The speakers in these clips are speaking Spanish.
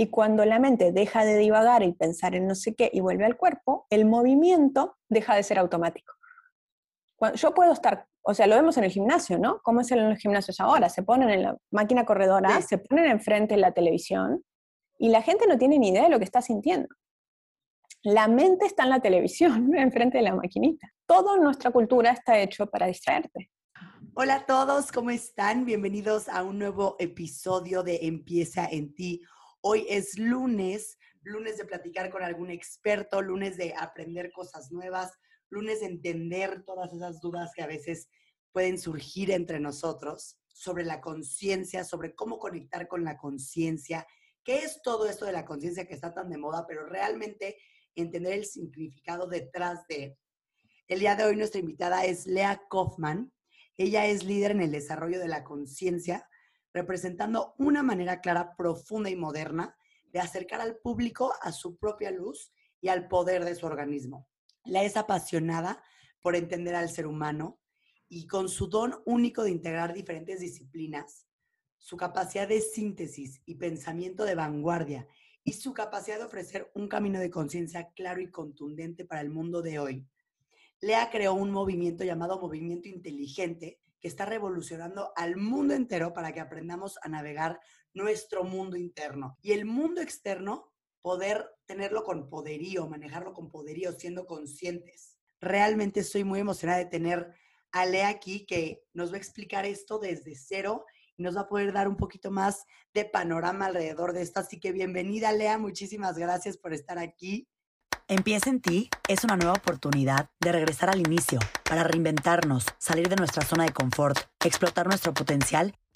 Y cuando la mente deja de divagar y pensar en no sé qué y vuelve al cuerpo, el movimiento deja de ser automático. yo puedo estar, o sea, lo vemos en el gimnasio, ¿no? ¿Cómo es en los gimnasios ahora? Se ponen en la máquina corredora, se ponen enfrente de la televisión y la gente no tiene ni idea de lo que está sintiendo. La mente está en la televisión, enfrente de la maquinita. Toda nuestra cultura está hecho para distraerte. Hola a todos, ¿cómo están? Bienvenidos a un nuevo episodio de Empieza en ti. Hoy es lunes, lunes de platicar con algún experto, lunes de aprender cosas nuevas, lunes de entender todas esas dudas que a veces pueden surgir entre nosotros sobre la conciencia, sobre cómo conectar con la conciencia, qué es todo esto de la conciencia que está tan de moda, pero realmente entender el significado detrás de. El día de hoy nuestra invitada es Lea Kaufman. Ella es líder en el desarrollo de la conciencia, representando una manera clara, profunda y moderna de acercar al público a su propia luz y al poder de su organismo. Lea es apasionada por entender al ser humano y con su don único de integrar diferentes disciplinas, su capacidad de síntesis y pensamiento de vanguardia y su capacidad de ofrecer un camino de conciencia claro y contundente para el mundo de hoy. Lea creó un movimiento llamado Movimiento Inteligente que está revolucionando al mundo entero para que aprendamos a navegar nuestro mundo interno y el mundo externo poder tenerlo con poderío, manejarlo con poderío, siendo conscientes. Realmente estoy muy emocionada de tener a Lea aquí que nos va a explicar esto desde cero y nos va a poder dar un poquito más de panorama alrededor de esto. Así que bienvenida, Lea. Muchísimas gracias por estar aquí. Empieza en ti es una nueva oportunidad de regresar al inicio, para reinventarnos, salir de nuestra zona de confort, explotar nuestro potencial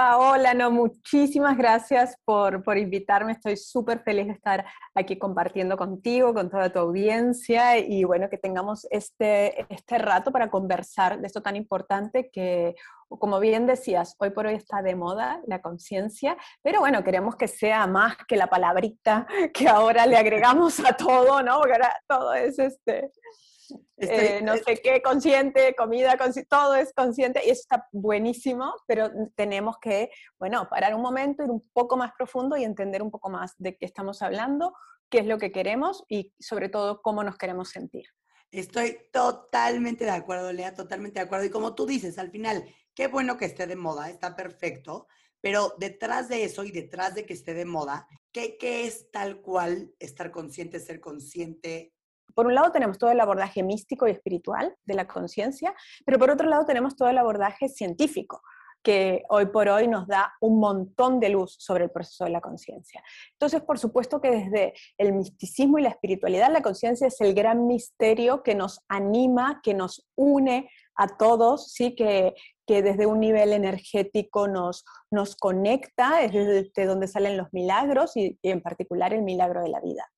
Paola, no, muchísimas gracias por, por invitarme. Estoy súper feliz de estar aquí compartiendo contigo, con toda tu audiencia y bueno, que tengamos este, este rato para conversar de esto tan importante que, como bien decías, hoy por hoy está de moda la conciencia, pero bueno, queremos que sea más que la palabrita que ahora le agregamos a todo, ¿no? Ahora todo es este eh, no sé qué, consciente, comida, todo es consciente y eso está buenísimo, pero tenemos que, bueno, parar un momento, ir un poco más profundo y entender un poco más de qué estamos hablando, qué es lo que queremos y sobre todo cómo nos queremos sentir. Estoy totalmente de acuerdo, Lea, totalmente de acuerdo. Y como tú dices, al final, qué bueno que esté de moda, está perfecto, pero detrás de eso y detrás de que esté de moda, ¿qué, qué es tal cual estar consciente, ser consciente? Por un lado tenemos todo el abordaje místico y espiritual de la conciencia, pero por otro lado tenemos todo el abordaje científico que hoy por hoy nos da un montón de luz sobre el proceso de la conciencia. Entonces, por supuesto que desde el misticismo y la espiritualidad, la conciencia es el gran misterio que nos anima, que nos une a todos, ¿sí? que, que desde un nivel energético nos, nos conecta, es desde donde salen los milagros y en particular el milagro de la vida.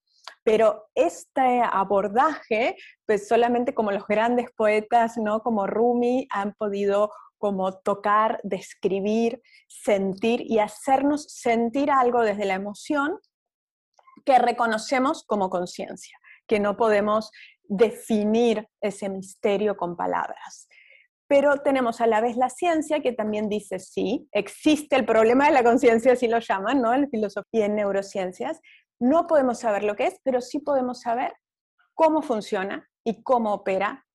Pero este abordaje, pues solamente como los grandes poetas, ¿no? Como Rumi, han podido como tocar, describir, sentir y hacernos sentir algo desde la emoción que reconocemos como conciencia, que no podemos definir ese misterio con palabras. Pero tenemos a la vez la ciencia que también dice, sí, existe el problema de la conciencia, así lo llaman, ¿no? En filosofía y en neurociencias, no podemos saber lo que es, pero sí podemos saber cómo funciona y cómo opera.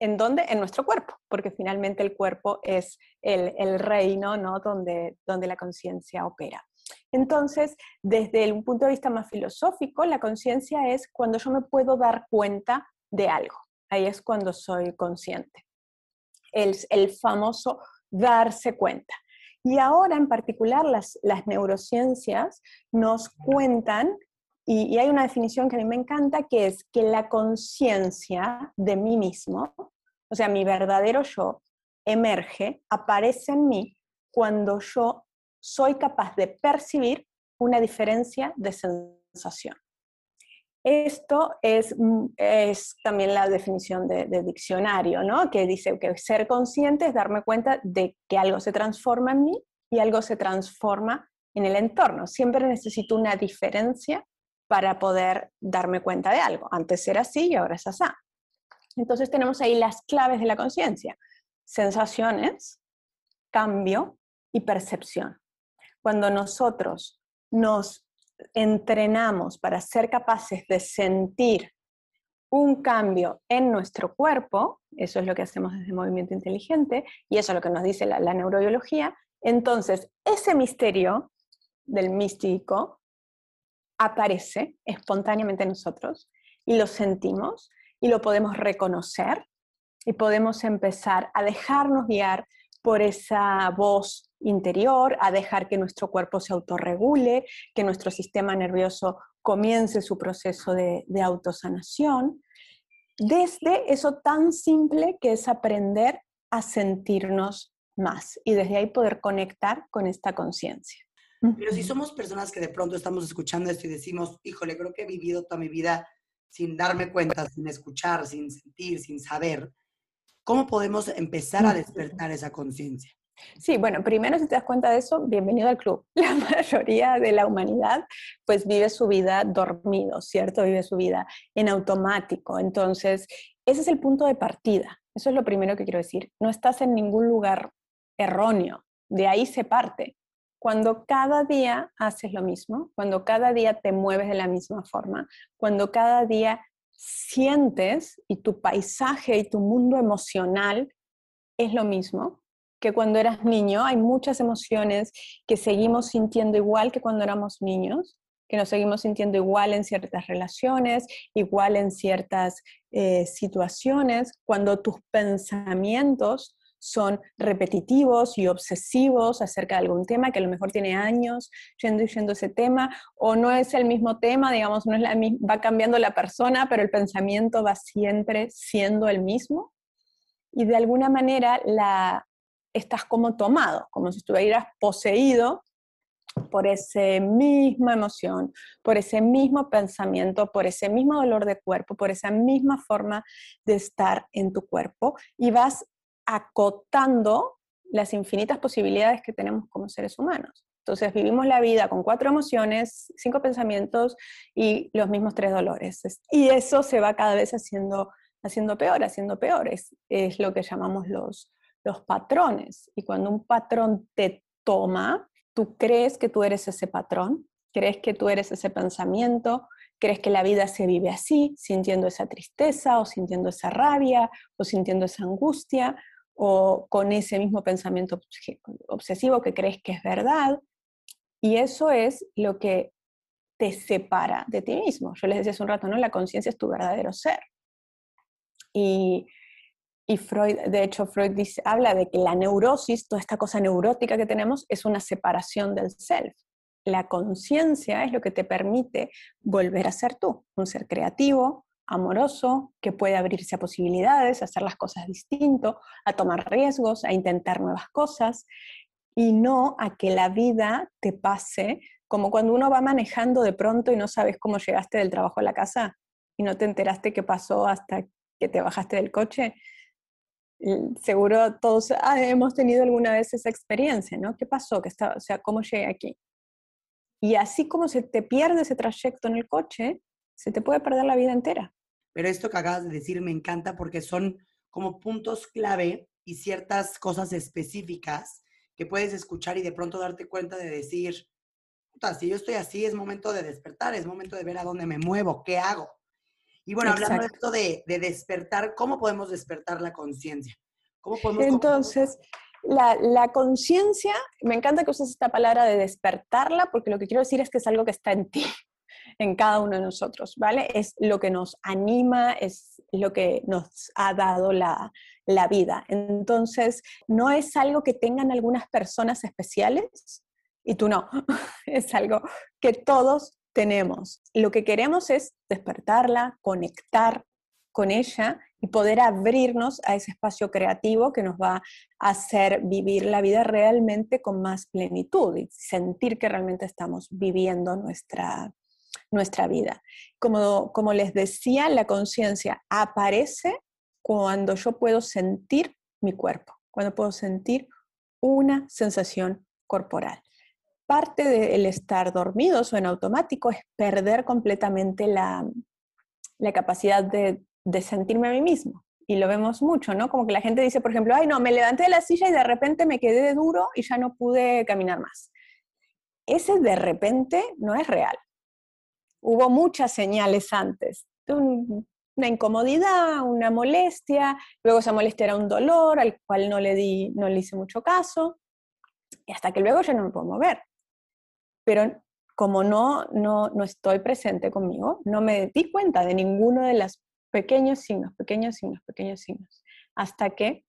¿En dónde? En nuestro cuerpo, porque finalmente el cuerpo es el, reino ¿no? donde, donde la conciencia opera. Entonces, desde un punto de vista más filosófico, la conciencia es cuando yo me puedo dar cuenta de algo. Ahí es cuando soy consciente. El, el famoso darse cuenta. Y ahora en particular las, neurociencias nos cuentan, y, hay una definición que a mí me encanta, que es que la conciencia de mí mismo, o sea, mi verdadero yo, emerge, aparece en mí cuando yo soy capaz de percibir una diferencia de sensación. Esto es, mm, es también la definición de, diccionario, ¿no? Que dice que ser consciente es darme cuenta de que algo se transforma en mí y algo se transforma en el entorno. Siempre necesito una diferencia para poder darme cuenta de algo. Antes era así y ahora es así. Entonces tenemos ahí las claves de la conciencia. Sensaciones, cambio y percepción. Cuando nosotros nos entrenamos para ser capaces de sentir un cambio en nuestro cuerpo, eso es lo que hacemos desde Movimiento Inteligente y eso es lo que nos dice la, neurobiología, entonces ese misterio del místico aparece espontáneamente en nosotros y lo sentimos y lo podemos reconocer y podemos empezar a dejarnos guiar por esa voz interior, a dejar que nuestro cuerpo se autorregule, que nuestro sistema nervioso comience su proceso de, autosanación, desde eso tan simple que es aprender a sentirnos más y desde ahí poder conectar con esta conciencia. Pero si somos personas que de pronto estamos escuchando esto y decimos, híjole, creo que he vivido toda mi vida sin darme cuenta, sin escuchar, sin sentir, sin saber, ¿Cómo podemos empezar a despertar esa conciencia? Sí, bueno, primero si te das cuenta de eso, bienvenido al club. La mayoría de la humanidad pues vive su vida dormido, ¿cierto? Vive su vida en automático. Entonces, ese es el punto de partida. Eso es lo primero que quiero decir. No estás en ningún lugar erróneo. De ahí se parte. Cuando cada día haces lo mismo, cuando cada día te mueves de la misma forma, cuando cada día sientes y tu paisaje y tu mundo emocional es lo mismo que cuando eras niño. Hay muchas emociones que seguimos sintiendo igual que cuando éramos niños, que nos seguimos sintiendo igual en ciertas relaciones, igual en ciertas eh, situaciones, cuando tus pensamientos son repetitivos y obsesivos acerca de algún tema que a lo mejor tiene años yendo y yendo ese tema, o no es el mismo tema, digamos, no es la, va cambiando la persona, pero el pensamiento va siempre siendo el mismo. Y de alguna manera la, estás como tomado, como si estuvieras poseído por esa misma emoción, por ese mismo pensamiento, por ese mismo dolor de cuerpo, por esa misma forma de estar en tu cuerpo y vas acotando las infinitas posibilidades que tenemos como seres humanos. Entonces vivimos la vida con cuatro emociones, cinco pensamientos y los mismos tres dolores. Y eso se va cada vez haciendo, haciendo peor, haciendo peor. Es, es lo que llamamos los, los patrones. Y cuando un patrón te toma, tú crees que tú eres ese patrón, crees que tú eres ese pensamiento, crees que la vida se vive así, sintiendo esa tristeza o sintiendo esa rabia o sintiendo esa angustia o con ese mismo pensamiento obsesivo que crees que es verdad. Y eso es lo que te separa de ti mismo. Yo les decía hace un rato, ¿no? La conciencia es tu verdadero ser. Y, y, Freud, de hecho, Freud dice, habla de que la neurosis, toda esta cosa neurótica que tenemos, es una separación del self. La conciencia es lo que te permite volver a ser tú, un ser creativo, amoroso, que puede abrirse a posibilidades, a hacer las cosas distinto, a tomar riesgos, a intentar nuevas cosas y no a que la vida te pase como cuando uno va manejando de pronto y no sabes cómo llegaste del trabajo a la casa y no te enteraste qué pasó hasta que te bajaste del coche. Seguro todos ah, hemos tenido alguna vez esa experiencia, ¿no? ¿Qué pasó? ¿Qué está, o sea, ¿cómo llegué aquí? Y así como se te pierde ese trayecto en el coche, se te puede perder la vida entera. Pero esto que acabas de decir me encanta porque son como puntos clave y ciertas cosas específicas que puedes escuchar y de pronto darte cuenta de decir, puta, si yo estoy así, es momento de despertar, es momento de ver a dónde me muevo, qué hago. Y bueno, hablando de esto de, despertar, ¿cómo podemos despertar la conciencia? ¿Cómo podemos... Entonces, la, la conciencia, me encanta que uses esta palabra de despertarla, porque lo que quiero decir es que es algo que está en ti en cada uno de nosotros, ¿vale? Es lo que nos anima, es lo que nos ha dado la, la vida. Entonces, no es algo que tengan algunas personas especiales y tú no, es algo que todos tenemos. Lo que queremos es despertarla, conectar con ella y poder abrirnos a ese espacio creativo que nos va a hacer vivir la vida realmente con más plenitud y sentir que realmente estamos viviendo nuestra, nuestra vida. Como, como les decía, la conciencia aparece cuando yo puedo sentir mi cuerpo, cuando puedo sentir una sensación corporal. Parte del estar dormidos o en automático es perder completamente la, la capacidad de, de sentirme a mí mismo. Y lo vemos mucho, ¿no? Como que la gente dice, por ejemplo, ay, no, me levanté de la silla y de repente me quedé duro y ya no pude caminar más. Ese de repente no es real. Hubo muchas señales antes. una incomodidad, una molestia, luego esa molestia era un dolor al cual no le, di, no le hice mucho caso, y hasta que luego ya no me puedo mover. Pero como no, no, no estoy presente conmigo, no me di cuenta de ninguno de los pequeños signos, pequeños signos, pequeños signos, hasta que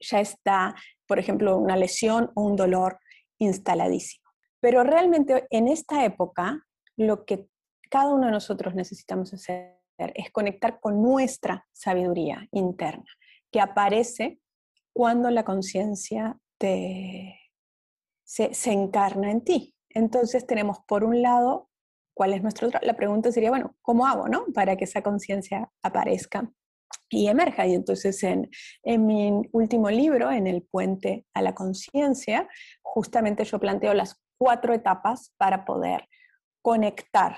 ya está, por ejemplo, una lesión o un dolor instaladísimo. Pero realmente en esta época, lo que cada uno de nosotros necesitamos hacer es conectar con nuestra sabiduría interna, que aparece cuando la conciencia se, se encarna en ti. Entonces tenemos por un lado, ¿cuál es nuestro? La pregunta sería, bueno, ¿cómo hago, no? Para que esa conciencia aparezca y emerja. Y entonces en, en, mi último libro, en El puente a la conciencia, justamente yo planteo las cuatro etapas para poder conectar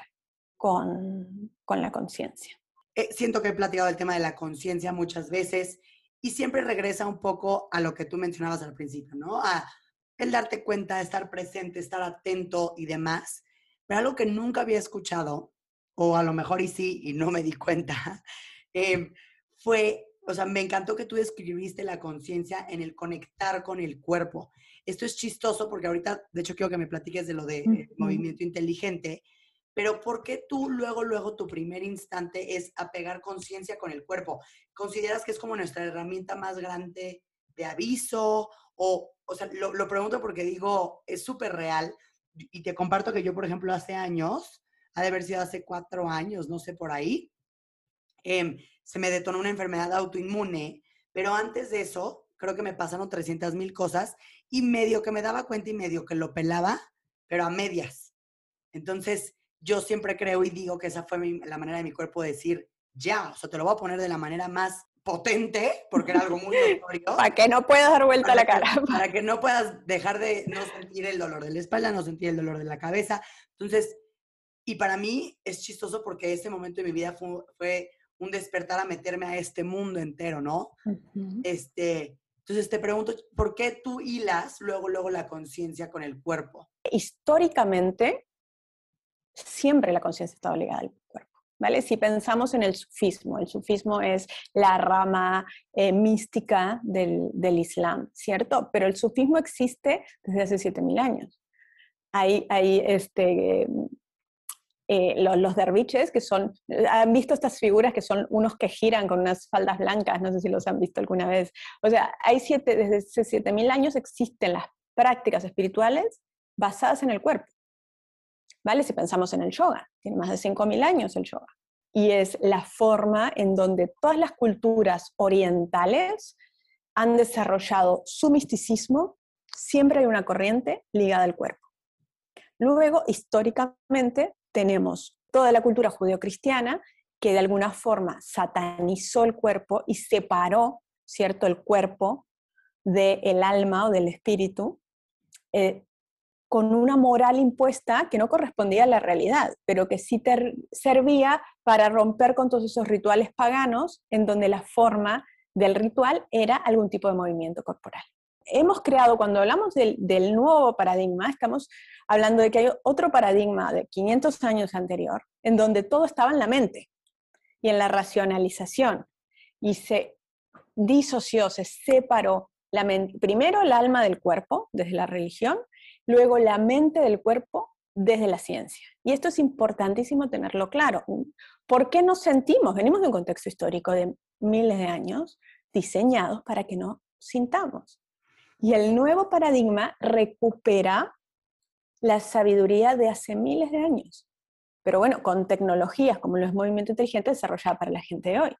con, con la conciencia. Eh, siento que he platicado el tema de la conciencia muchas veces y siempre regresa un poco a lo que tú mencionabas al principio, ¿no? A el darte cuenta, estar presente, estar atento y demás. Pero algo que nunca había escuchado, o a lo mejor y sí, y no me di cuenta, em, fue, o sea, me encantó que tú describiste la conciencia en el conectar con el cuerpo. Esto es chistoso porque ahorita, de hecho, quiero que me platiques de lo de movimiento inteligente, pero ¿por qué tú luego, luego tu primer instante es apegar conciencia con el cuerpo? ¿Consideras que es como nuestra herramienta más grande de aviso o o sea, lo, pregunto porque digo, es súper real y te comparto que yo, por ejemplo, hace años, ha de haber sido hace cuatro años, no sé por ahí, em, se me detonó una enfermedad autoinmune, pero antes de eso, creo que me pasaron 300 mil cosas y medio que me daba cuenta y medio que lo pelaba, pero a medias. Entonces, yo siempre creo y digo que esa fue la manera de mi cuerpo de decir, ya, o sea, te lo voy a poner de la manera más potente, porque era algo muy notorio. para que no puedas dar vuelta a la cara. para que no puedas dejar de no sentir el dolor de la espalda, no sentir el dolor de la cabeza. Entonces, y para mí es chistoso porque ese momento de mi vida fue, un despertar a meterme a este mundo entero, ¿no? Este, entonces te pregunto, ¿por qué tú hilas luego, luego la conciencia con el cuerpo? Históricamente, siempre la conciencia estaba ligada al cuerpo. ¿vale? Si pensamos en el sufismo, el sufismo es la rama eh, mística del, Islam, ¿cierto? Pero el sufismo existe desde hace 7.000 años. Hay, hay este, eh, los, derviches, que son, han visto estas figuras que son unos que giran con unas faldas blancas, no sé si los han visto alguna vez. O sea, hay siete, desde hace 7.000 años existen las prácticas espirituales basadas en el cuerpo. ¿vale? Si pensamos en el yoga, tiene más de 5.000 años el yoga. Y es la forma en donde todas las culturas orientales han desarrollado su misticismo, siempre hay una corriente ligada al cuerpo. Luego, históricamente, tenemos toda la cultura judeocristiana que de alguna forma satanizó el cuerpo y separó, ¿cierto?, el cuerpo del alma o del espíritu, eh, con una moral impuesta que no correspondía a la realidad, pero que sí servía para romper con todos esos rituales paganos en donde la forma del ritual era algún tipo de movimiento corporal. Hemos creado, cuando hablamos del, del nuevo paradigma, estamos hablando de que hay otro paradigma de 500 años anterior, en donde todo estaba en la mente y en la racionalización, y se disoció, se separó la mente, primero el alma del cuerpo desde la religión luego la mente del cuerpo desde la ciencia. Y esto es importantísimo tenerlo claro. ¿Por qué nos sentimos? Venimos de un contexto histórico de miles de años diseñados para que no sintamos. Y el nuevo paradigma recupera la sabiduría de hace miles de años. Pero bueno, con tecnologías como los movimientos inteligentes desarrolladas para la gente de hoy.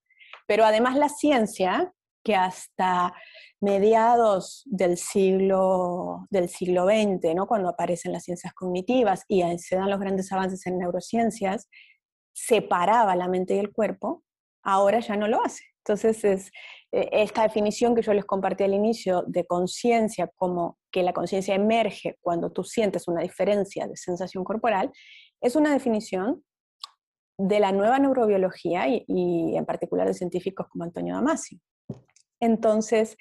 Pero además la ciencia, que hasta mediados del siglo, del siglo XX, ¿no? cuando aparecen las ciencias cognitivas y se dan los grandes avances en neurociencias, separaba la mente y el cuerpo, ahora ya no lo hace. Entonces, es, eh, esta definición que yo les compartí al inicio de conciencia, como que la conciencia emerge cuando tú sientes una diferencia de sensación corporal, es una definición de la nueva neurobiología y, y en particular de científicos como Antonio Damasio. Entonces,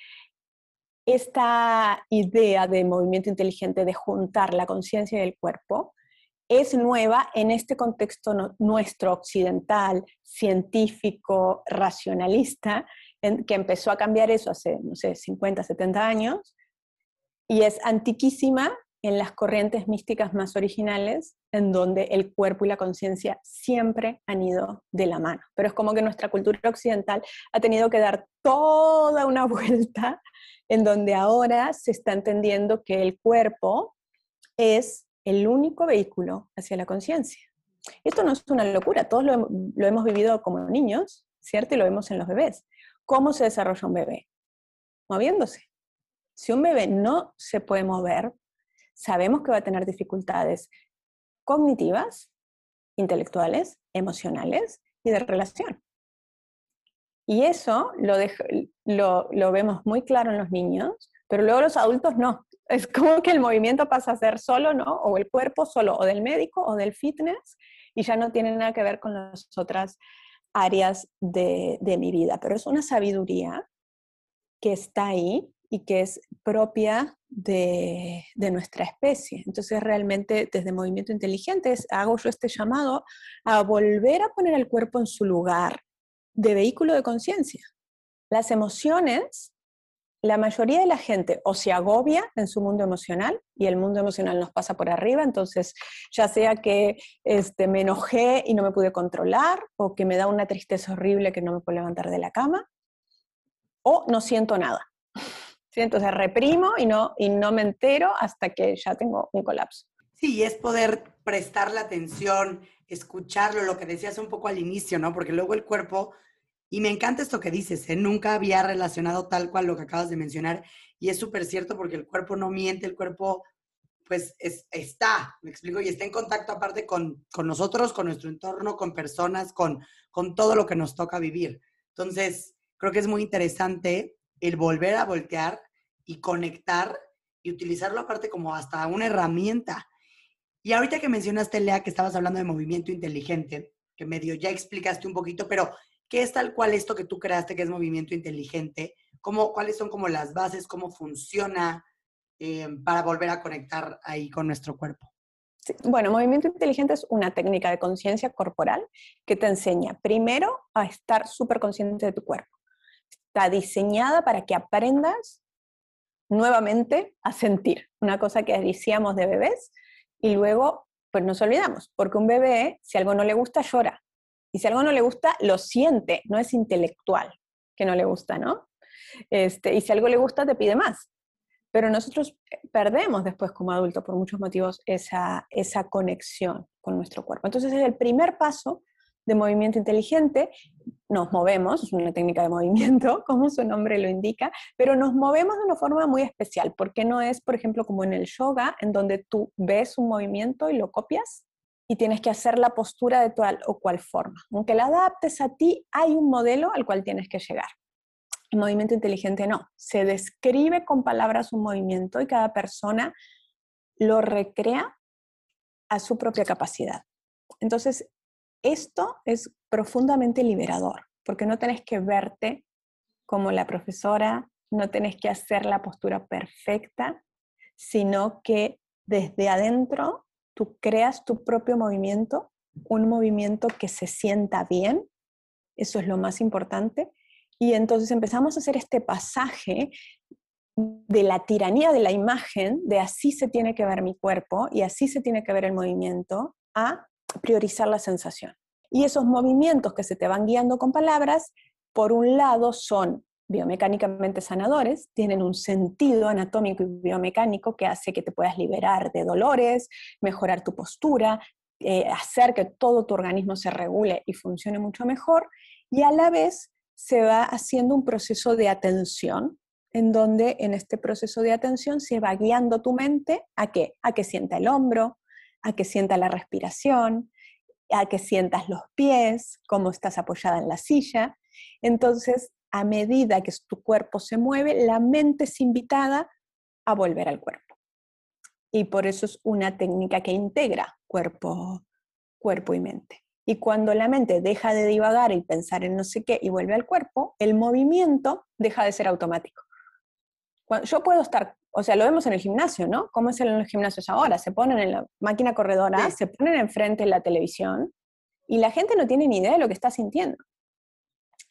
esta idea de movimiento inteligente de juntar la conciencia y el cuerpo es nueva en este contexto nuestro occidental, científico, racionalista, que empezó a cambiar eso hace, no sé, 50, 70 años, y es antiquísima en las corrientes místicas más originales, en donde el cuerpo y la conciencia siempre han ido de la mano. Pero es como que nuestra cultura occidental ha tenido que dar toda una vuelta en donde ahora se está entendiendo que el cuerpo es el único vehículo hacia la conciencia. Esto no es una locura, todos lo, hemos vivido como niños, ¿cierto? Y lo vemos en los bebés. ¿Cómo se desarrolla un bebé? Moviéndose. Si un bebé no se puede mover, sabemos que va a tener dificultades cognitivas, intelectuales, emocionales y de relación. Y eso lo, vemos muy claro en los niños, pero luego los adultos no. Es como que el movimiento pasa a ser solo, ¿no? O el cuerpo solo, o del médico, o del fitness, y ya no tiene nada que ver con las otras áreas de, mi vida. Pero es una sabiduría que está ahí y que es propia de, de, nuestra especie. Entonces, realmente desde Movimiento Inteligente hago yo este llamado a volver a poner el cuerpo en su lugar de vehículo de conciencia. Las emociones la mayoría de la gente o se agobia en su mundo emocional y el mundo emocional nos pasa por arriba, entonces ya sea que este, me enojé y no me pude controlar o que me da una tristeza horrible que no me puedo levantar de la cama o no siento nada. ¿Sí? Entonces reprimo y no, y no me entero hasta que ya tengo un colapso. Sí, es poder prestar la atención, escucharlo, lo que decías un poco al inicio, ¿no? Porque luego el cuerpo y me encanta esto que dices, ¿eh? nunca había relacionado tal cual lo que acabas de mencionar y es súper cierto porque el cuerpo no miente, el cuerpo pues está, me explico, y está en contacto aparte con, con, nosotros, con nuestro entorno, con personas, con, con todo lo que nos toca vivir. Entonces, creo que es muy interesante el volver a voltear y conectar y utilizarlo aparte como hasta una herramienta. Y ahorita que mencionaste, Lea, que estabas hablando de movimiento inteligente, que medio ya explicaste un poquito, pero ¿Qué es tal cual esto que tú creaste que es movimiento inteligente? ¿Cómo, ¿Cuáles son como las bases? ¿Cómo funciona eh, para volver a conectar ahí con nuestro cuerpo? Bueno, movimiento inteligente es una técnica de conciencia corporal que te enseña primero a estar súper consciente de tu cuerpo. Está diseñada para que aprendas nuevamente a sentir, una cosa que decíamos de bebés y luego pues nos olvidamos, porque un bebé si algo no le gusta llora, y si algo no le gusta, lo siente, no es intelectual que no le gusta, ¿no? Este, y si algo le gusta, te pide más. Pero nosotros perdemos después como adultos por muchos motivos esa, esa conexión con nuestro cuerpo. Entonces es el primer paso de movimiento inteligente, nos movemos, es una técnica de movimiento, como su nombre lo indica, pero nos movemos de una forma muy especial, porque no es, por ejemplo, como en el yoga, en donde tú ves un movimiento y lo copias, y tienes que hacer la postura de tal o cual forma. Aunque la adaptes a ti, hay un modelo al cual tienes que llegar. El movimiento inteligente no, se describe con palabras un movimiento y cada persona lo recrea a su propia capacidad. Entonces, esto es profundamente liberador, porque no tenés que verte como la profesora, no tenés que hacer la postura perfecta, sino que desde adentro tú creas tu propio movimiento, un movimiento que se sienta bien, eso es lo más importante, y entonces empezamos a hacer este pasaje de la tiranía de la imagen, de así se tiene que ver mi cuerpo y así se tiene que ver el movimiento, a priorizar la sensación. Y esos movimientos que se te van guiando con palabras, por un lado son biomecánicamente sanadores, tienen un sentido anatómico y biomecánico que hace que te puedas liberar de dolores, mejorar tu postura, eh, hacer que todo tu organismo se regule y funcione mucho mejor, y a la vez se va haciendo un proceso de atención en donde en este proceso de atención se va guiando tu mente a qué? A que sienta el hombro, a que sienta la respiración, a que sientas los pies, cómo estás apoyada en la silla. Entonces, a medida que tu cuerpo se mueve, la mente es invitada a volver al cuerpo. Y por eso es una técnica que integra cuerpo, cuerpo y mente. Y cuando la mente deja de divagar y pensar en no sé qué y vuelve al cuerpo, el movimiento deja de ser automático. yo puedo estar, o sea, lo vemos en el gimnasio, ¿no? ¿Cómo es en los gimnasios ahora? Se ponen en la máquina corredora, se ponen enfrente de la televisión y la gente no tiene ni idea de lo que está sintiendo.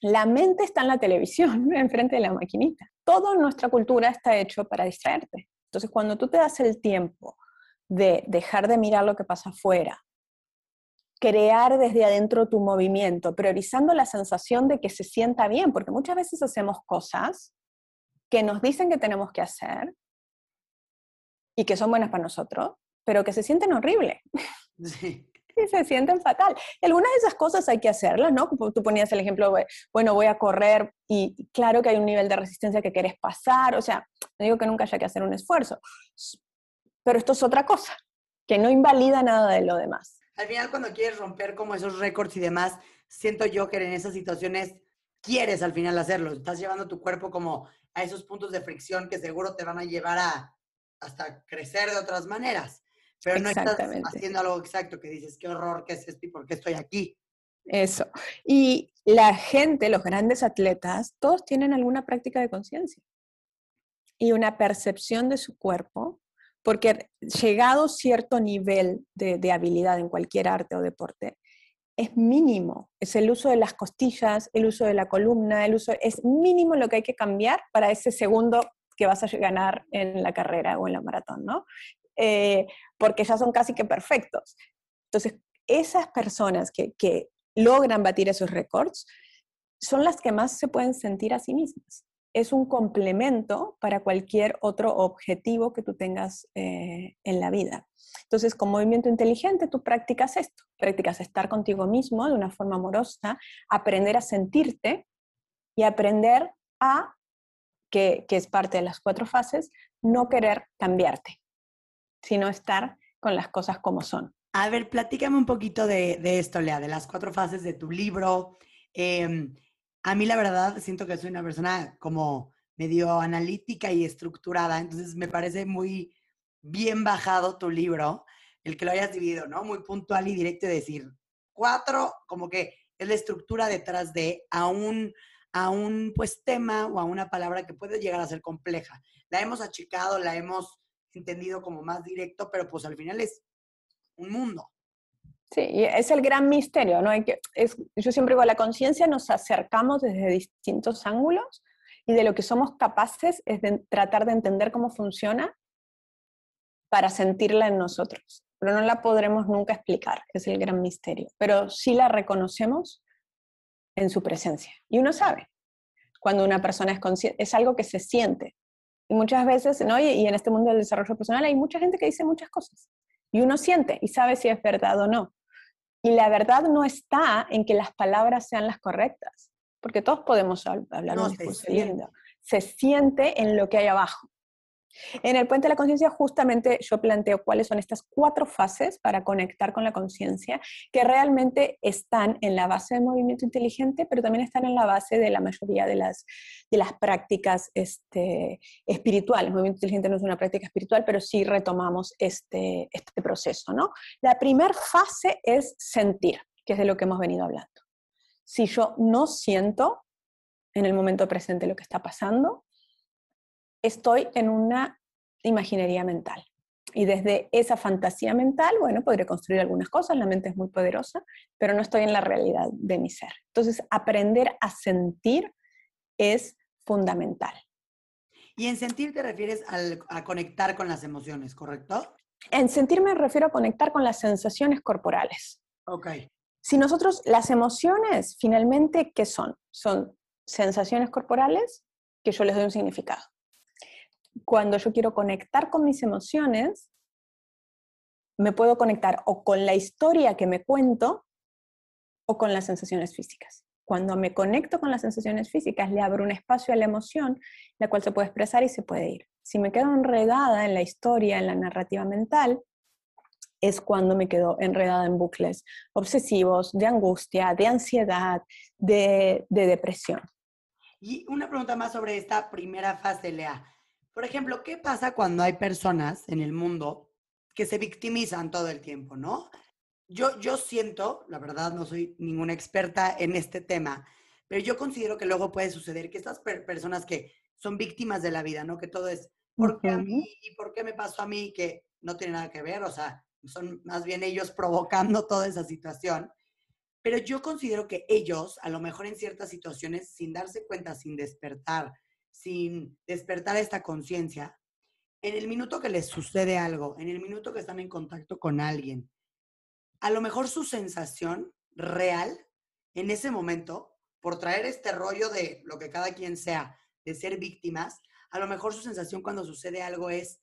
La mente está en la televisión, enfrente de la maquinita. Toda nuestra cultura está hecho para distraerte. Entonces, cuando tú te das el tiempo de dejar de mirar lo que pasa afuera, crear desde adentro tu movimiento, priorizando la sensación de que se sienta bien, porque muchas veces hacemos cosas que nos dicen que tenemos que hacer y que son buenas para nosotros, pero que se sienten horrible. Sí. Y se sienten fatal. algunas de esas cosas hay que hacerlas, ¿no? Tú ponías el ejemplo, bueno, voy a correr y claro que hay un nivel de resistencia que quieres pasar, o sea, no digo que nunca haya que hacer un esfuerzo, pero esto es otra cosa, que no invalida nada de lo demás al final cuando quieres romper como esos récords y demás, siento yo que en esas situaciones quieres al final hacerlo. Estás llevando tu cuerpo como a esos puntos de fricción que seguro te van a llevar a hasta crecer de otras maneras. Pero no estás haciendo algo exacto que dices, qué horror, qué es esto y por qué estoy aquí. Eso. Y la gente, los grandes atletas, todos tienen alguna práctica de conciencia y una percepción de su cuerpo porque llegado cierto nivel de, habilidad en cualquier arte o deporte, es mínimo. Es el uso de las costillas, el uso de la columna, el uso, es mínimo lo que hay que cambiar para ese segundo que vas a ganar en la carrera o en la maratón, ¿no? Eh, porque ya son casi que perfectos. Entonces, esas personas que, logran batir esos récords son las que más se pueden sentir a sí mismas es un complemento para cualquier otro objetivo que tú tengas eh, en la vida. Entonces, con movimiento inteligente, tú practicas esto, practicas estar contigo mismo de una forma amorosa, aprender a sentirte y aprender a, que, es parte de las cuatro fases, no querer cambiarte, sino estar con las cosas como son. A ver, platícame un poquito de, esto, Lea, de las cuatro fases de tu libro. Em, a mí la verdad siento que soy una persona como medio analítica y estructurada, entonces me parece muy bien bajado tu libro, el que lo hayas dividido, ¿no? Muy puntual y directo de decir, cuatro, como que es la estructura detrás de a un, a un pues tema o a una palabra que puede llegar a ser compleja. La hemos achicado, la hemos entendido como más directo, pero pues al final es un mundo. Sí, es el gran misterio, ¿no? Hay que, es, yo siempre digo, la conciencia nos acercamos desde distintos ángulos y de lo que somos capaces es de tratar de entender cómo funciona para sentirla en nosotros. Pero no la podremos nunca explicar, es el gran misterio. Pero sí la reconocemos en su presencia. Y uno sabe cuando una persona es consciente, es algo que se siente. Y muchas veces, ¿no? y en este mundo del desarrollo personal hay mucha gente que dice muchas cosas. Y uno siente y sabe si es verdad o no. Y la verdad no está en que las palabras sean las correctas, porque todos podemos hablar un discurso. Se siente en lo que hay abajo. En el puente de la conciencia justamente yo planteo cuáles son estas cuatro fases para conectar con la conciencia que realmente están en la base del movimiento inteligente, pero también están en la base de la mayoría de las, de las prácticas este, espirituales. El movimiento inteligente no es una práctica espiritual, pero sí retomamos este, este proceso. ¿no? La primera fase es sentir, que es de lo que hemos venido hablando. Si yo no siento en el momento presente lo que está pasando, estoy en una imaginería mental. Y desde esa fantasía mental, bueno, podré construir algunas cosas, la mente es muy poderosa, pero no estoy en la realidad de mi ser. Entonces, aprender a sentir es fundamental. Y en sentir te refieres a conectar con las emociones, ¿correcto? En sentir me refiero a conectar con las sensaciones corporales. Ok. Si nosotros, las emociones, finalmente, ¿qué son? Son sensaciones corporales que yo les doy un significado cuando yo quiero conectar con mis emociones, me puedo conectar o con la historia que me cuento o con las sensaciones físicas. Cuando me conecto con las sensaciones físicas, le abro un espacio a la emoción, la cual se puede expresar y se puede ir. Si me quedo enredada en la historia, en la narrativa mental, es cuando me quedo enredada en bucles obsesivos, de angustia, de ansiedad, de, depresión. Y una pregunta más sobre esta primera fase, Lea. Por ejemplo, ¿qué pasa cuando hay personas en el mundo que se victimizan todo el tiempo, no? Yo, yo siento, la verdad no soy ninguna experta en este tema, pero yo considero que luego puede suceder que estas personas que son víctimas de la vida, ¿no? Que todo es, ¿por qué a mí? ¿Y por qué me pasó a mí? Que no tiene nada que ver, o sea, son más bien ellos provocando toda esa situación. Pero yo considero que ellos, a lo mejor en ciertas situaciones, sin darse cuenta, sin despertar, sin despertar esta conciencia, en el minuto que les sucede algo, en el minuto que están en contacto con alguien, a lo mejor su sensación real en ese momento, por traer este rollo de lo que cada quien sea, de ser víctimas, a lo mejor su sensación cuando sucede algo es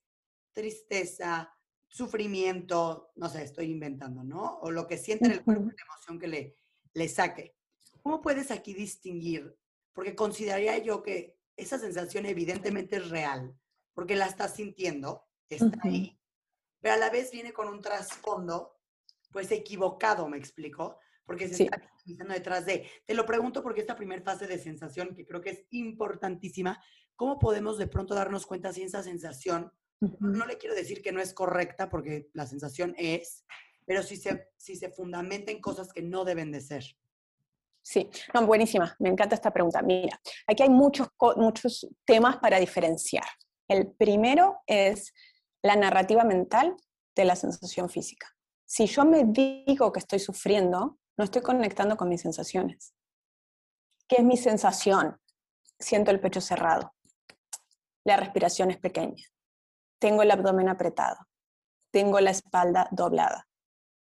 tristeza, sufrimiento, no sé, estoy inventando, ¿no? O lo que siente en el cuerpo, la emoción que le, le saque. ¿Cómo puedes aquí distinguir? Porque consideraría yo que esa sensación evidentemente es real, porque la estás sintiendo, está ahí, pero a la vez viene con un trasfondo, pues equivocado, me explico, porque se está utilizando detrás de. Te lo pregunto porque esta primera fase de sensación, que creo que es importantísima, ¿cómo podemos de pronto darnos cuenta si esa sensación no le quiero decir que no es correcta porque la sensación es, pero si se, si se fundamenta en cosas que no deben de ser. Sí, no, buenísima, me encanta esta pregunta. Mira, aquí hay muchos, muchos temas para diferenciar. El primero es la narrativa mental de la sensación física. Si yo me digo que estoy sufriendo, no estoy conectando con mis sensaciones. ¿Qué es mi sensación? Siento el pecho cerrado. La respiración es pequeña tengo el abdomen apretado, tengo la espalda doblada,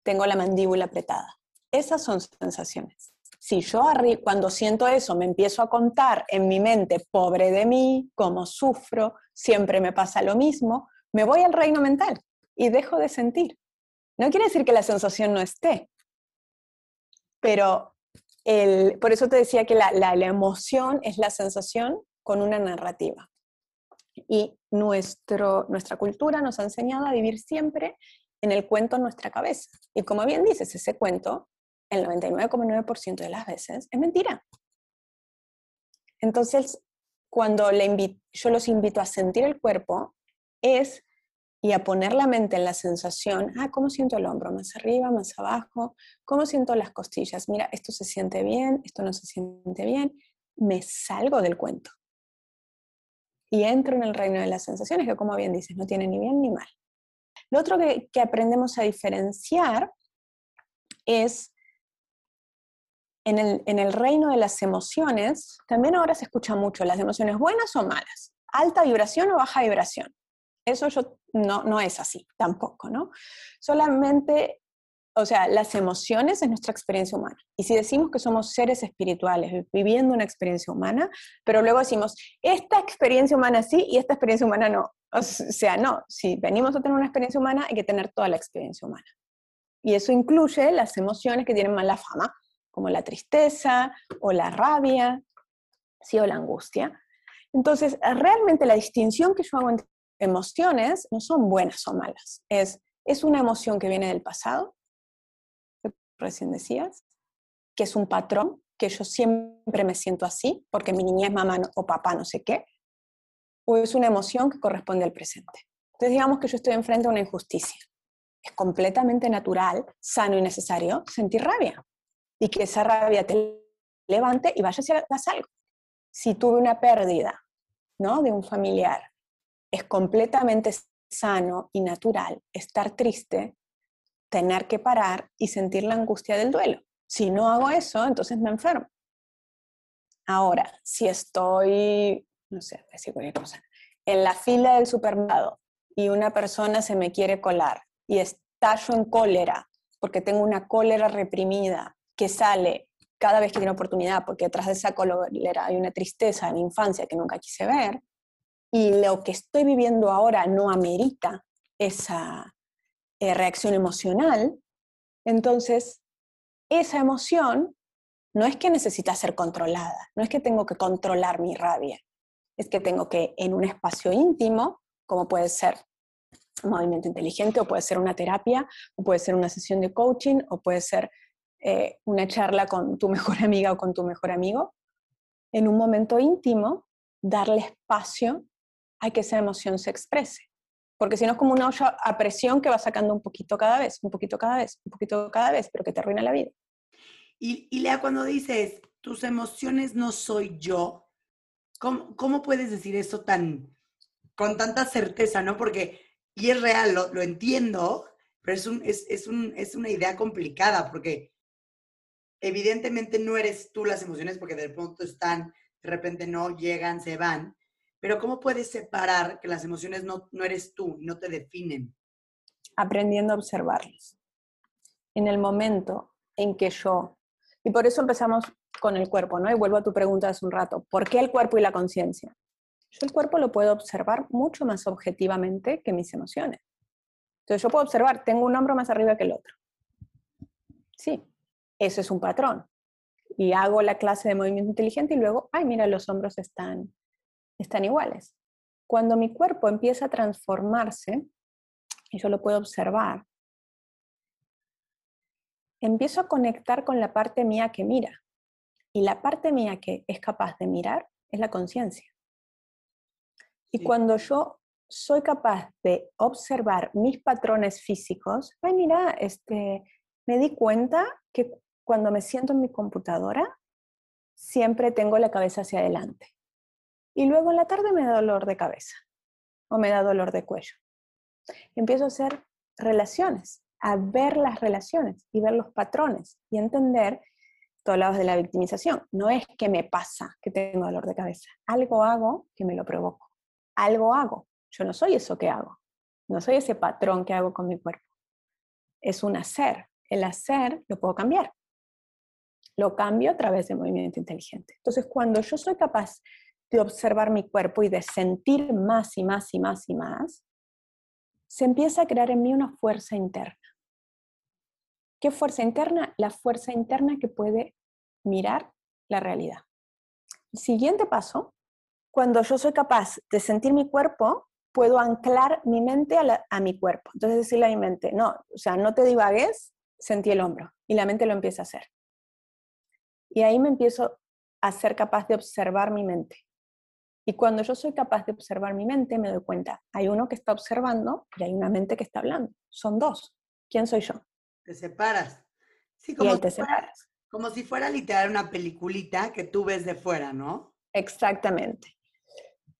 tengo la mandíbula apretada. Esas son sensaciones. Si yo cuando siento eso me empiezo a contar en mi mente, pobre de mí, cómo sufro, siempre me pasa lo mismo, me voy al reino mental y dejo de sentir. No quiere decir que la sensación no esté, pero por eso te decía que la emoción es la sensación con una narrativa. Y nuestro, nuestra cultura nos ha enseñado a vivir siempre en el cuento en nuestra cabeza. Y como bien dices, ese cuento, el 99,9% de las veces, es mentira. Entonces, cuando le yo los invito a sentir el cuerpo, es y a poner la mente en la sensación, ah, ¿cómo siento el hombro? Más arriba, más abajo, ¿cómo siento las costillas? Mira, esto se siente bien, esto no se siente bien, me salgo del cuento y entro en el reino de las sensaciones, que como bien dices, no tiene ni bien ni mal. Lo otro que, aprendemos a diferenciar es en el, en el, reino de las emociones, también ahora se escucha mucho las emociones buenas o malas, alta vibración o baja vibración. Eso yo, no, no es así tampoco, ¿no? Solamente o sea, las emociones es nuestra experiencia humana. Y si decimos que somos seres espirituales viviendo una experiencia humana, pero luego decimos, esta experiencia humana sí y esta experiencia humana no. O sea, no, si venimos a tener una experiencia humana, hay que tener toda la experiencia humana. Y eso incluye las emociones que tienen mala fama, como la tristeza o la rabia, sí, o la angustia. Entonces, realmente la distinción que yo hago entre emociones no son buenas o malas. Es, es una emoción que viene del pasado, recién decías, que es un patrón, que yo siempre me siento así, porque mi niña es mamá o papá no sé qué, o es una emoción que corresponde al presente. Entonces digamos que yo estoy enfrente a una injusticia. Es completamente natural, sano y necesario sentir rabia y que esa rabia te levante y vaya hacia algo. Si tuve una pérdida ¿no? de un familiar, es completamente sano y natural estar triste tener que parar y sentir la angustia del duelo. Si no hago eso, entonces me enfermo. Ahora, si estoy, no sé, decir cualquier cosa, en la fila del supermercado y una persona se me quiere colar y estallo en cólera porque tengo una cólera reprimida que sale cada vez que tiene oportunidad, porque detrás de esa cólera hay una tristeza de mi infancia que nunca quise ver, y lo que estoy viviendo ahora no amerita esa, eh, reacción emocional, entonces esa emoción no es que necesita ser controlada, no es que tengo que controlar mi rabia, es que tengo que en un espacio íntimo, como puede ser un movimiento inteligente o puede ser una terapia o puede ser una sesión de coaching o puede ser eh, una charla con tu mejor amiga o con tu mejor amigo, en un momento íntimo, darle espacio a que esa emoción se exprese. Porque si no es como una olla a presión que va sacando un poquito cada vez, un poquito cada vez, un poquito cada vez, pero que te arruina la vida. Y, y Lea, cuando dices, tus emociones no soy yo, ¿cómo, cómo puedes decir eso tan, con tanta certeza, no? Porque, y es real, lo, lo entiendo, pero es, un, es, es, un, es una idea complicada, porque evidentemente no eres tú las emociones, porque de pronto están, de repente no llegan, se van, pero ¿cómo puedes separar que las emociones no, no eres tú y no te definen? Aprendiendo a observarlas. En el momento en que yo, y por eso empezamos con el cuerpo, ¿no? Y vuelvo a tu pregunta hace un rato, ¿por qué el cuerpo y la conciencia? Yo el cuerpo lo puedo observar mucho más objetivamente que mis emociones. Entonces yo puedo observar, tengo un hombro más arriba que el otro. Sí, eso es un patrón. Y hago la clase de movimiento inteligente y luego, ay, mira, los hombros están están iguales. Cuando mi cuerpo empieza a transformarse, y yo lo puedo observar, empiezo a conectar con la parte mía que mira. Y la parte mía que es capaz de mirar es la conciencia. Y cuando yo soy capaz de observar mis patrones físicos, ay, mira, este, me di cuenta que cuando me siento en mi computadora, siempre tengo la cabeza hacia adelante. Y luego en la tarde me da dolor de cabeza o me da dolor de cuello. Empiezo a hacer relaciones, a ver las relaciones y ver los patrones y entender, tú hablabas de la victimización, no es que me pasa que tengo dolor de cabeza, algo hago que me lo provoco, algo hago, yo no soy eso que hago, no soy ese patrón que hago con mi cuerpo, es un hacer, el hacer lo puedo cambiar, lo cambio a través de movimiento inteligente. Entonces, cuando yo soy capaz de observar mi cuerpo y de sentir más y más y más y más, se empieza a crear en mí una fuerza interna. ¿Qué fuerza interna? La fuerza interna que puede mirar la realidad. El siguiente paso, cuando yo soy capaz de sentir mi cuerpo, puedo anclar mi mente a, mi cuerpo. Entonces decirle a mi mente, no, o sea, no te divagues, sentí el hombro. Y la mente lo empieza a hacer. Y ahí me empiezo a ser capaz de observar mi mente. Y cuando yo soy capaz de observar mi mente, me doy cuenta, hay uno que está observando y hay una mente que está hablando. Son dos. ¿Quién soy yo? Te separas. Sí, como, y te si fuera, separas. como si fuera literal una peliculita que tú ves de fuera, ¿no? Exactamente.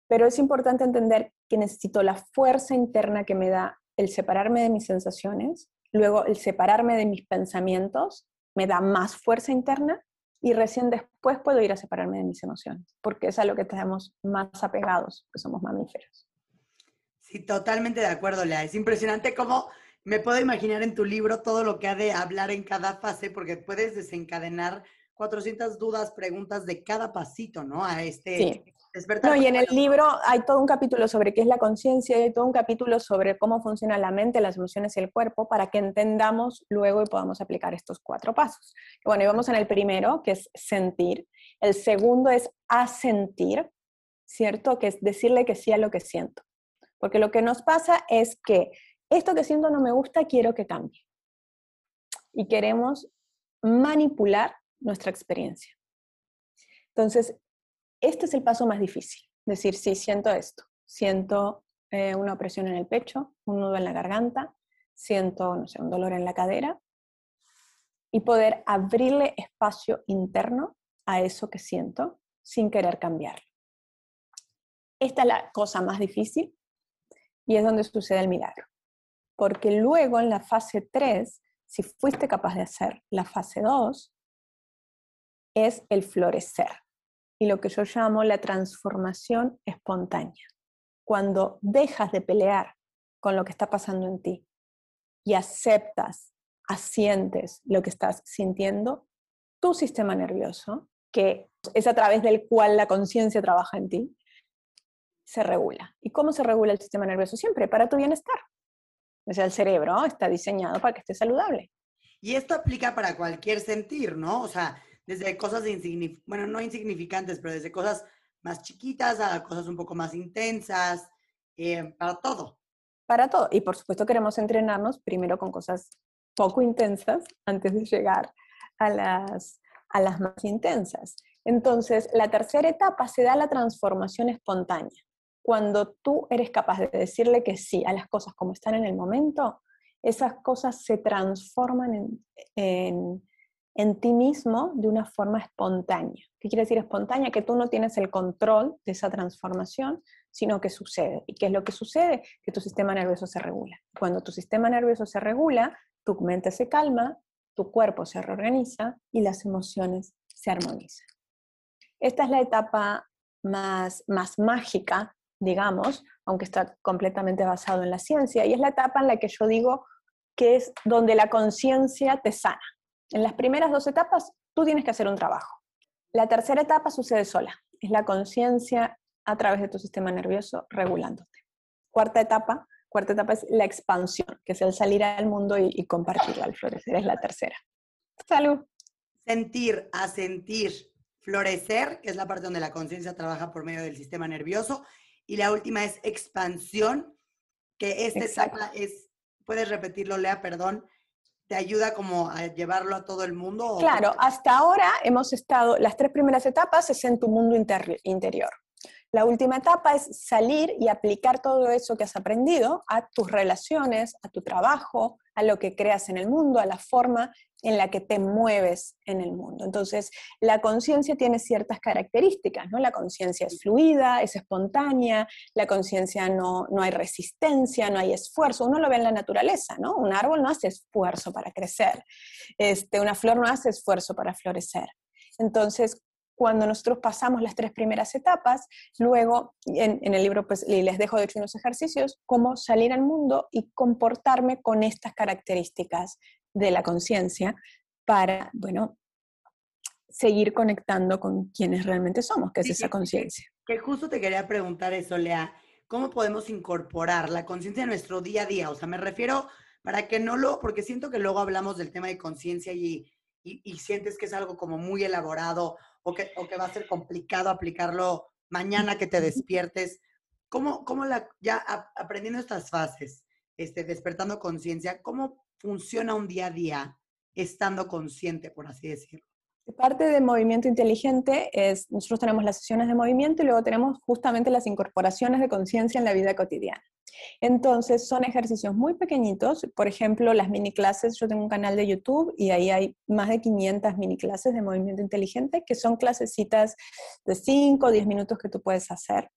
Pero es importante entender que necesito la fuerza interna que me da el separarme de mis sensaciones, luego el separarme de mis pensamientos, me da más fuerza interna y recién después puedo ir a separarme de mis emociones, porque es a lo que tenemos más apegados, que somos mamíferos. Sí, totalmente de acuerdo, Lea. Es impresionante cómo me puedo imaginar en tu libro todo lo que ha de hablar en cada fase, porque puedes desencadenar 400 dudas, preguntas de cada pasito, ¿no? A este sí. No, y en el libro hay todo un capítulo sobre qué es la conciencia y hay todo un capítulo sobre cómo funciona la mente, las emociones y el cuerpo para que entendamos luego y podamos aplicar estos cuatro pasos. Bueno, y vamos en el primero, que es sentir. El segundo es asentir, ¿cierto? Que es decirle que sí a lo que siento. Porque lo que nos pasa es que esto que siento no me gusta, quiero que cambie. Y queremos manipular nuestra experiencia. Entonces, este es el paso más difícil. Decir, sí, siento esto. Siento eh, una opresión en el pecho, un nudo en la garganta, siento, no sé, un dolor en la cadera. Y poder abrirle espacio interno a eso que siento sin querer cambiarlo. Esta es la cosa más difícil y es donde sucede el milagro. Porque luego en la fase 3, si fuiste capaz de hacer la fase 2, es el florecer y lo que yo llamo la transformación espontánea. Cuando dejas de pelear con lo que está pasando en ti y aceptas, asientes lo que estás sintiendo, tu sistema nervioso, que es a través del cual la conciencia trabaja en ti, se regula. ¿Y cómo se regula el sistema nervioso? Siempre para tu bienestar. O sea, el cerebro está diseñado para que esté saludable. Y esto aplica para cualquier sentir, ¿no? O sea, desde cosas insignificantes, bueno, no insignificantes, pero desde cosas más chiquitas a cosas un poco más intensas, eh, para todo. Para todo. Y por supuesto queremos entrenarnos primero con cosas poco intensas antes de llegar a las, a las más intensas. Entonces, la tercera etapa se da la transformación espontánea. Cuando tú eres capaz de decirle que sí a las cosas como están en el momento, esas cosas se transforman en, en, ti mismo de una forma espontánea. ¿Qué quiere decir espontánea? Que tú no tienes el control de esa transformación, sino que sucede. ¿Y qué es lo que sucede? Que tu sistema nervioso se regula. Cuando tu sistema nervioso se regula, tu mente se calma, tu cuerpo se reorganiza y las emociones se armonizan. Esta es la etapa más, más mágica, digamos, aunque está completamente basado en la ciencia, y es la etapa en la que yo digo que es donde la conciencia te sana. En las primeras dos etapas tú tienes que hacer un trabajo. La tercera etapa sucede sola, es la conciencia a través de tu sistema nervioso regulándote. Cuarta etapa, cuarta etapa es la expansión, que es el salir al mundo y, y compartirla, al florecer, es la tercera. Salud. Sentir, a sentir, florecer, que es la parte donde la conciencia trabaja por medio del sistema nervioso, y la última es expansión, que esta etapa es, puedes repetirlo, Lea, perdón, te ayuda como a llevarlo a todo el mundo. Claro, hasta ahora hemos estado, las tres primeras etapas es en tu mundo interior. La última etapa es salir y aplicar todo eso que has aprendido a tus relaciones, a tu trabajo, a lo que creas en el mundo, a la forma en la que te mueves en el mundo. Entonces, la conciencia tiene ciertas características, ¿no? La conciencia es fluida, es espontánea, la conciencia no, no hay resistencia, no hay esfuerzo. Uno lo ve en la naturaleza, ¿no? Un árbol no hace esfuerzo para crecer, este, una flor no hace esfuerzo para florecer. Entonces, cuando nosotros pasamos las tres primeras etapas, luego en, en, el libro pues les dejo de hecho unos ejercicios, cómo salir al mundo y comportarme con estas características de la conciencia para, bueno, seguir conectando con quienes realmente somos, que es esa conciencia. Que, justo te quería preguntar eso, Lea, ¿cómo podemos incorporar la conciencia en nuestro día a día? O sea, me refiero para que no lo, porque siento que luego hablamos del tema de conciencia y, y, sientes que es algo como muy elaborado o que, o que va a ser complicado aplicarlo mañana que te despiertes. ¿Cómo, cómo la, ya aprendiendo estas fases, este, despertando conciencia, cómo funciona un día a día estando consciente, por así decirlo? Parte de movimiento inteligente es, nosotros tenemos las sesiones de movimiento y luego tenemos justamente las incorporaciones de conciencia en la vida cotidiana. Entonces, son ejercicios muy pequeñitos, por ejemplo, las mini clases, yo tengo un canal de YouTube y ahí hay más de 500 mini clases de movimiento inteligente, que son clasecitas de 5 o 10 minutos que tú puedes hacer.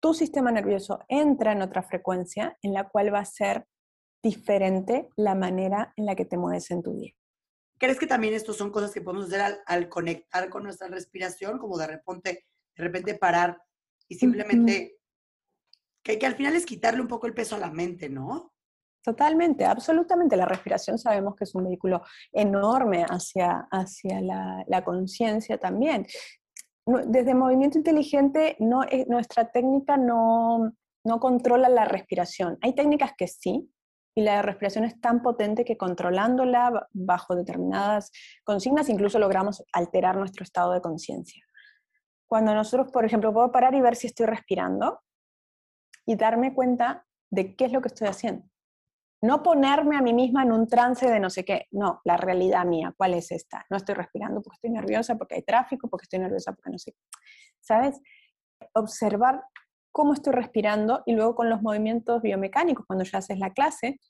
Tu sistema nervioso entra en otra frecuencia en la cual va a ser diferente la manera en la que te mueves en tu día. ¿Crees que también estos son cosas que podemos hacer al, conectar con nuestra respiración, como de repente, de repente parar y simplemente, que, al final es quitarle un poco el peso a la mente, ¿no? Totalmente, absolutamente. La respiración sabemos que es un vehículo enorme hacia, hacia la, conciencia también. Desde movimiento inteligente, no, nuestra técnica no, no controla la respiración. Hay técnicas que sí, y la respiración es tan potente que controlándola bajo determinadas consignas incluso logramos alterar nuestro estado de conciencia. Cuando nosotros, por ejemplo, puedo parar y ver si estoy respirando y darme cuenta de qué es lo que estoy haciendo. No ponerme a mí misma en un trance de no sé qué, no, la realidad mía, ¿cuál es esta? No estoy respirando porque estoy nerviosa, porque hay tráfico, porque estoy nerviosa, porque no sé. ¿Sabes? Observar cómo estoy respirando y luego con los movimientos biomecánicos, cuando ya haces la clase,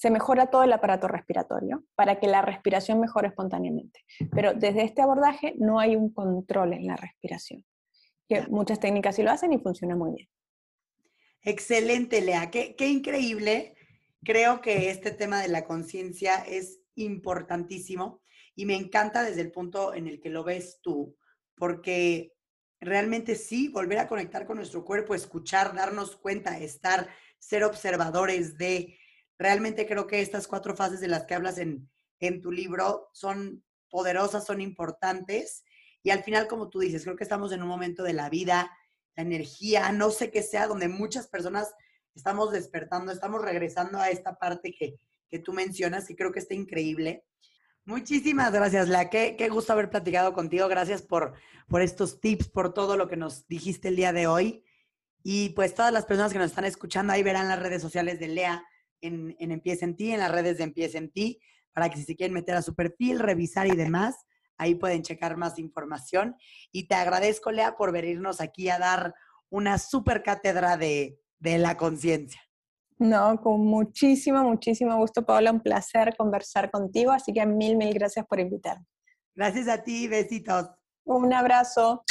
se mejora todo el aparato respiratorio para que la respiración mejore espontáneamente. Pero desde este abordaje no hay un control en la respiración. Que muchas técnicas sí lo hacen y funciona muy bien. Excelente, Lea. Qué, increíble. Creo que este tema de la conciencia es importantísimo y me encanta desde el punto en el que lo ves tú, porque realmente sí, volver a conectar con nuestro cuerpo, escuchar, darnos cuenta, estar, ser observadores de, realmente creo que estas cuatro fases de las que hablas en, en tu libro son poderosas, son importantes. Y al final, como tú dices, creo que estamos en un momento de la vida, la energía, no sé qué sea, donde muchas personas estamos despertando, estamos regresando a esta parte que, que tú mencionas y creo que está increíble. Muchísimas gracias, Lea. Qué, qué, gusto haber platicado contigo. Gracias por, por estos tips, por todo lo que nos dijiste el día de hoy. Y pues todas las personas que nos están escuchando ahí verán las redes sociales de Lea en, en Empieza en Ti, en las redes de Empieza en Ti, para que si se quieren meter a su perfil, revisar y demás, ahí pueden checar más información. Y te agradezco, Lea, por venirnos aquí a dar una super cátedra de, de la conciencia. No, con muchísimo, muchísimo gusto, Paola. Un placer conversar contigo. Así que mil, mil gracias por invitarme. Gracias a ti. Besitos. Un abrazo.